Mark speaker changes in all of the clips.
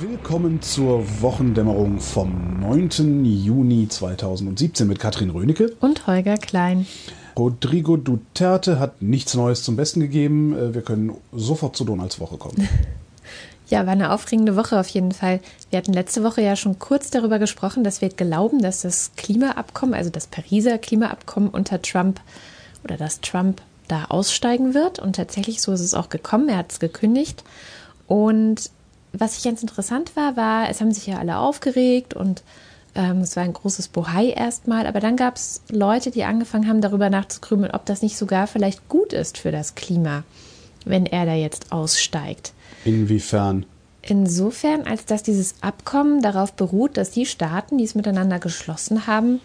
Speaker 1: Willkommen zur Wochendämmerung vom 9. Juni 2017 mit Katrin Rönecke
Speaker 2: und Holger Klein.
Speaker 1: Rodrigo Duterte hat nichts Neues zum Besten gegeben. Äh, wir können sofort zu Donalds Woche kommen.
Speaker 2: Ja, war eine aufregende Woche auf jeden Fall. Wir hatten letzte Woche ja schon kurz darüber gesprochen, dass wir glauben, dass das Klimaabkommen, also das Pariser Klimaabkommen unter Trump oder dass Trump da aussteigen wird. Und tatsächlich so ist es auch gekommen. Er hat es gekündigt. Und was ich ganz interessant war, war, es haben sich ja alle aufgeregt und ähm, es war ein großes Bohai erstmal, aber dann gab es Leute, die angefangen haben, darüber nachzukrümeln, ob das nicht sogar vielleicht gut ist für das Klima, wenn er da jetzt aussteigt.
Speaker 1: Inwiefern?
Speaker 2: Insofern, als dass dieses Abkommen darauf beruht, dass die Staaten, die es miteinander geschlossen haben,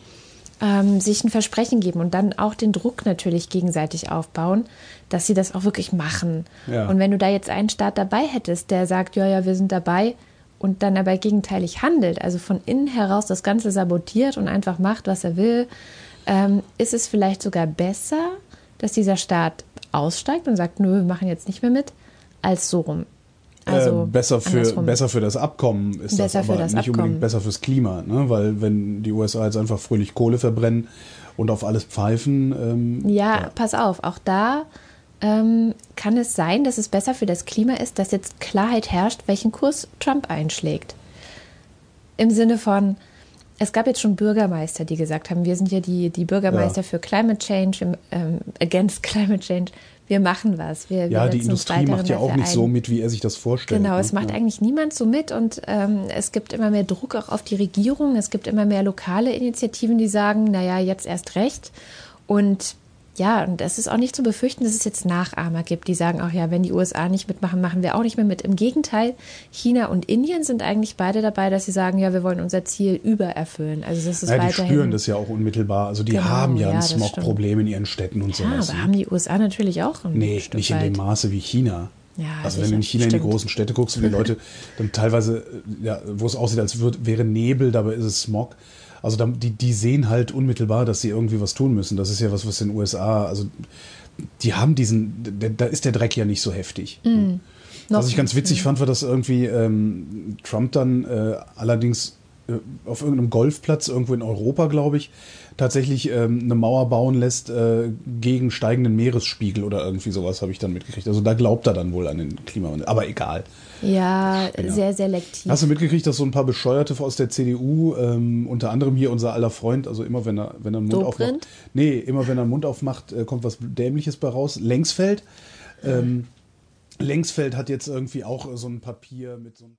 Speaker 2: ähm, sich ein Versprechen geben und dann auch den Druck natürlich gegenseitig aufbauen, dass sie das auch wirklich machen. Ja. Und wenn du da jetzt einen Staat dabei hättest, der sagt, ja, ja, wir sind dabei und dann aber gegenteilig handelt, also von innen heraus das Ganze sabotiert und einfach macht, was er will, ähm, ist es vielleicht sogar besser, dass dieser Staat aussteigt und sagt, nö, wir machen jetzt nicht mehr mit, als so rum.
Speaker 1: Also äh, besser, für, besser für das Abkommen ist besser das aber das nicht Abkommen. unbedingt besser fürs Klima, ne? weil wenn die USA jetzt einfach fröhlich Kohle verbrennen und auf alles pfeifen.
Speaker 2: Ähm, ja, ja, pass auf, auch da ähm, kann es sein, dass es besser für das Klima ist, dass jetzt Klarheit herrscht, welchen Kurs Trump einschlägt. Im Sinne von, es gab jetzt schon Bürgermeister, die gesagt haben, wir sind ja die, die Bürgermeister ja. für Climate Change, ähm, against Climate Change wir machen was. Wir,
Speaker 1: ja, wir die Industrie macht ja auch nicht ein. so mit, wie er sich das vorstellt.
Speaker 2: Genau,
Speaker 1: ne?
Speaker 2: es macht ja. eigentlich niemand so mit und ähm, es gibt immer mehr Druck auch auf die Regierung. Es gibt immer mehr lokale Initiativen, die sagen, naja, jetzt erst recht. Und ja, und es ist auch nicht zu befürchten, dass es jetzt Nachahmer gibt, die sagen auch, ja, wenn die USA nicht mitmachen, machen wir auch nicht mehr mit. Im Gegenteil, China und Indien sind eigentlich beide dabei, dass sie sagen, ja, wir wollen unser Ziel übererfüllen. Also das ist
Speaker 1: ja,
Speaker 2: weiterhin.
Speaker 1: Die spüren das ja auch unmittelbar. Also die genau, haben ja, ja ein Smog-Problem in ihren Städten und
Speaker 2: ja,
Speaker 1: sowas.
Speaker 2: Aber haben die USA natürlich auch
Speaker 1: ein Nee, Stück nicht weit. in dem Maße wie China. Ja, also wenn du in China stimmt. in die großen Städte guckst, wo die Leute dann teilweise, ja, wo es aussieht, als würd, wäre Nebel, dabei ist es Smog. Also die, die sehen halt unmittelbar, dass sie irgendwie was tun müssen. Das ist ja was, was in den USA, also die haben diesen, da ist der Dreck ja nicht so heftig. Mm. Was ich ganz witzig fand, war, dass irgendwie ähm, Trump dann äh, allerdings auf irgendeinem Golfplatz irgendwo in Europa, glaube ich, tatsächlich ähm, eine Mauer bauen lässt äh, gegen steigenden Meeresspiegel oder irgendwie sowas, habe ich dann mitgekriegt. Also da glaubt er dann wohl an den Klimawandel. Aber egal.
Speaker 2: Ja, genau. sehr selektiv.
Speaker 1: Hast du mitgekriegt, dass so ein paar Bescheuerte aus der CDU, ähm, unter anderem hier unser aller Freund, also immer wenn er, wenn er einen Mund Dobrindt? aufmacht. Nee, immer wenn er einen Mund aufmacht, äh, kommt was Dämliches bei raus. Längsfeld. Ähm, Längsfeld hat jetzt irgendwie auch so ein Papier mit so einem